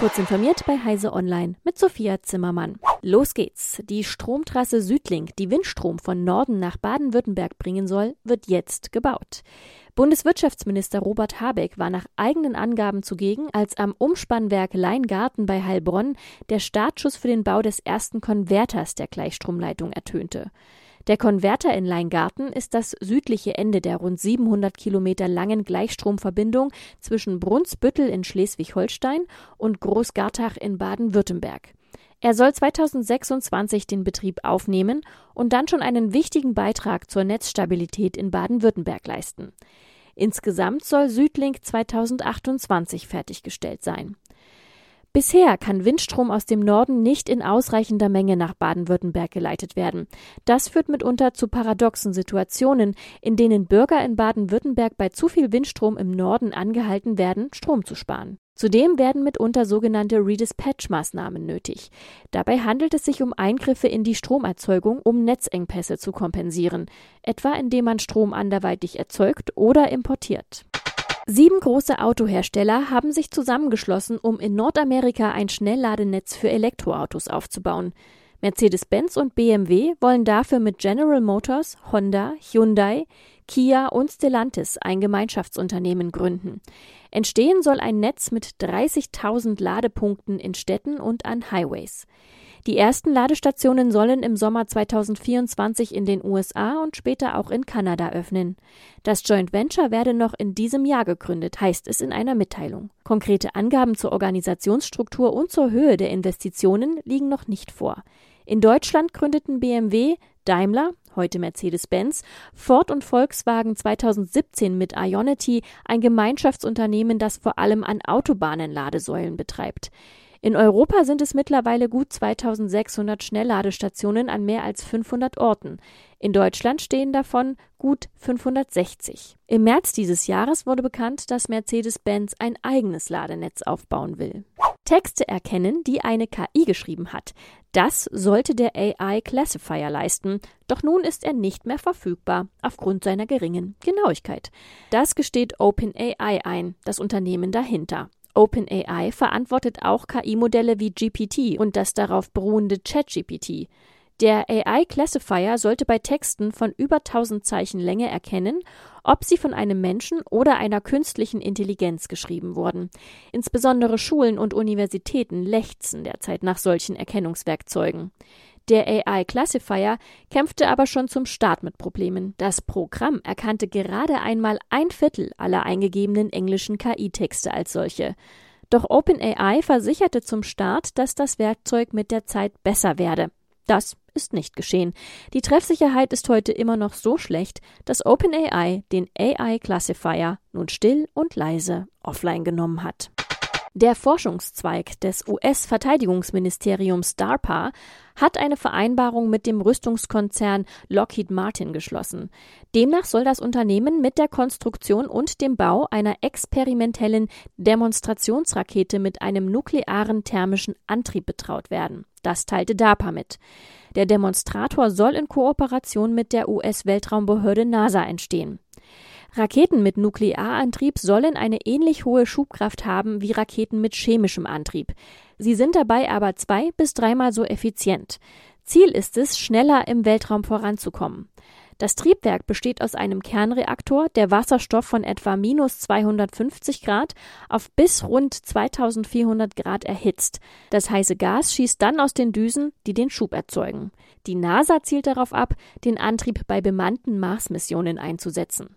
Kurz informiert bei Heise Online mit Sophia Zimmermann. Los geht's. Die Stromtrasse Südlink, die Windstrom von Norden nach Baden-Württemberg bringen soll, wird jetzt gebaut. Bundeswirtschaftsminister Robert Habeck war nach eigenen Angaben zugegen, als am Umspannwerk Leingarten bei Heilbronn der Startschuss für den Bau des ersten Konverters der Gleichstromleitung ertönte. Der Konverter in Leingarten ist das südliche Ende der rund 700 Kilometer langen Gleichstromverbindung zwischen Brunsbüttel in Schleswig-Holstein und Großgartach in Baden-Württemberg. Er soll 2026 den Betrieb aufnehmen und dann schon einen wichtigen Beitrag zur Netzstabilität in Baden-Württemberg leisten. Insgesamt soll Südlink 2028 fertiggestellt sein. Bisher kann Windstrom aus dem Norden nicht in ausreichender Menge nach Baden-Württemberg geleitet werden. Das führt mitunter zu paradoxen Situationen, in denen Bürger in Baden-Württemberg bei zu viel Windstrom im Norden angehalten werden, Strom zu sparen. Zudem werden mitunter sogenannte Redispatch-Maßnahmen nötig. Dabei handelt es sich um Eingriffe in die Stromerzeugung, um Netzengpässe zu kompensieren, etwa indem man Strom anderweitig erzeugt oder importiert. Sieben große Autohersteller haben sich zusammengeschlossen, um in Nordamerika ein Schnellladenetz für Elektroautos aufzubauen. Mercedes-Benz und BMW wollen dafür mit General Motors, Honda, Hyundai, Kia und Stellantis ein Gemeinschaftsunternehmen gründen. Entstehen soll ein Netz mit 30.000 Ladepunkten in Städten und an Highways. Die ersten Ladestationen sollen im Sommer 2024 in den USA und später auch in Kanada öffnen. Das Joint Venture werde noch in diesem Jahr gegründet, heißt es in einer Mitteilung. Konkrete Angaben zur Organisationsstruktur und zur Höhe der Investitionen liegen noch nicht vor. In Deutschland gründeten BMW, Daimler, heute Mercedes-Benz, Ford und Volkswagen 2017 mit Ionity ein Gemeinschaftsunternehmen, das vor allem an Autobahnen Ladesäulen betreibt. In Europa sind es mittlerweile gut 2600 Schnellladestationen an mehr als 500 Orten. In Deutschland stehen davon gut 560. Im März dieses Jahres wurde bekannt, dass Mercedes-Benz ein eigenes Ladenetz aufbauen will. Texte erkennen, die eine KI geschrieben hat. Das sollte der AI Classifier leisten, doch nun ist er nicht mehr verfügbar aufgrund seiner geringen Genauigkeit. Das gesteht OpenAI ein, das Unternehmen dahinter. OpenAI verantwortet auch KI-Modelle wie GPT und das darauf beruhende ChatGPT. Der AI Classifier sollte bei Texten von über 1000 Zeichen Länge erkennen, ob sie von einem Menschen oder einer künstlichen Intelligenz geschrieben wurden. Insbesondere Schulen und Universitäten lechzen derzeit nach solchen Erkennungswerkzeugen. Der AI Classifier kämpfte aber schon zum Start mit Problemen. Das Programm erkannte gerade einmal ein Viertel aller eingegebenen englischen KI-Texte als solche. Doch OpenAI versicherte zum Start, dass das Werkzeug mit der Zeit besser werde. Das ist nicht geschehen. Die Treffsicherheit ist heute immer noch so schlecht, dass OpenAI den AI Classifier nun still und leise offline genommen hat. Der Forschungszweig des US-Verteidigungsministeriums DARPA hat eine Vereinbarung mit dem Rüstungskonzern Lockheed Martin geschlossen. Demnach soll das Unternehmen mit der Konstruktion und dem Bau einer experimentellen Demonstrationsrakete mit einem nuklearen thermischen Antrieb betraut werden. Das teilte DARPA mit. Der Demonstrator soll in Kooperation mit der US-Weltraumbehörde NASA entstehen. Raketen mit Nuklearantrieb sollen eine ähnlich hohe Schubkraft haben wie Raketen mit chemischem Antrieb. Sie sind dabei aber zwei bis dreimal so effizient. Ziel ist es, schneller im Weltraum voranzukommen. Das Triebwerk besteht aus einem Kernreaktor, der Wasserstoff von etwa minus 250 Grad auf bis rund 2400 Grad erhitzt. Das heiße Gas schießt dann aus den Düsen, die den Schub erzeugen. Die NASA zielt darauf ab, den Antrieb bei bemannten Mars-Missionen einzusetzen.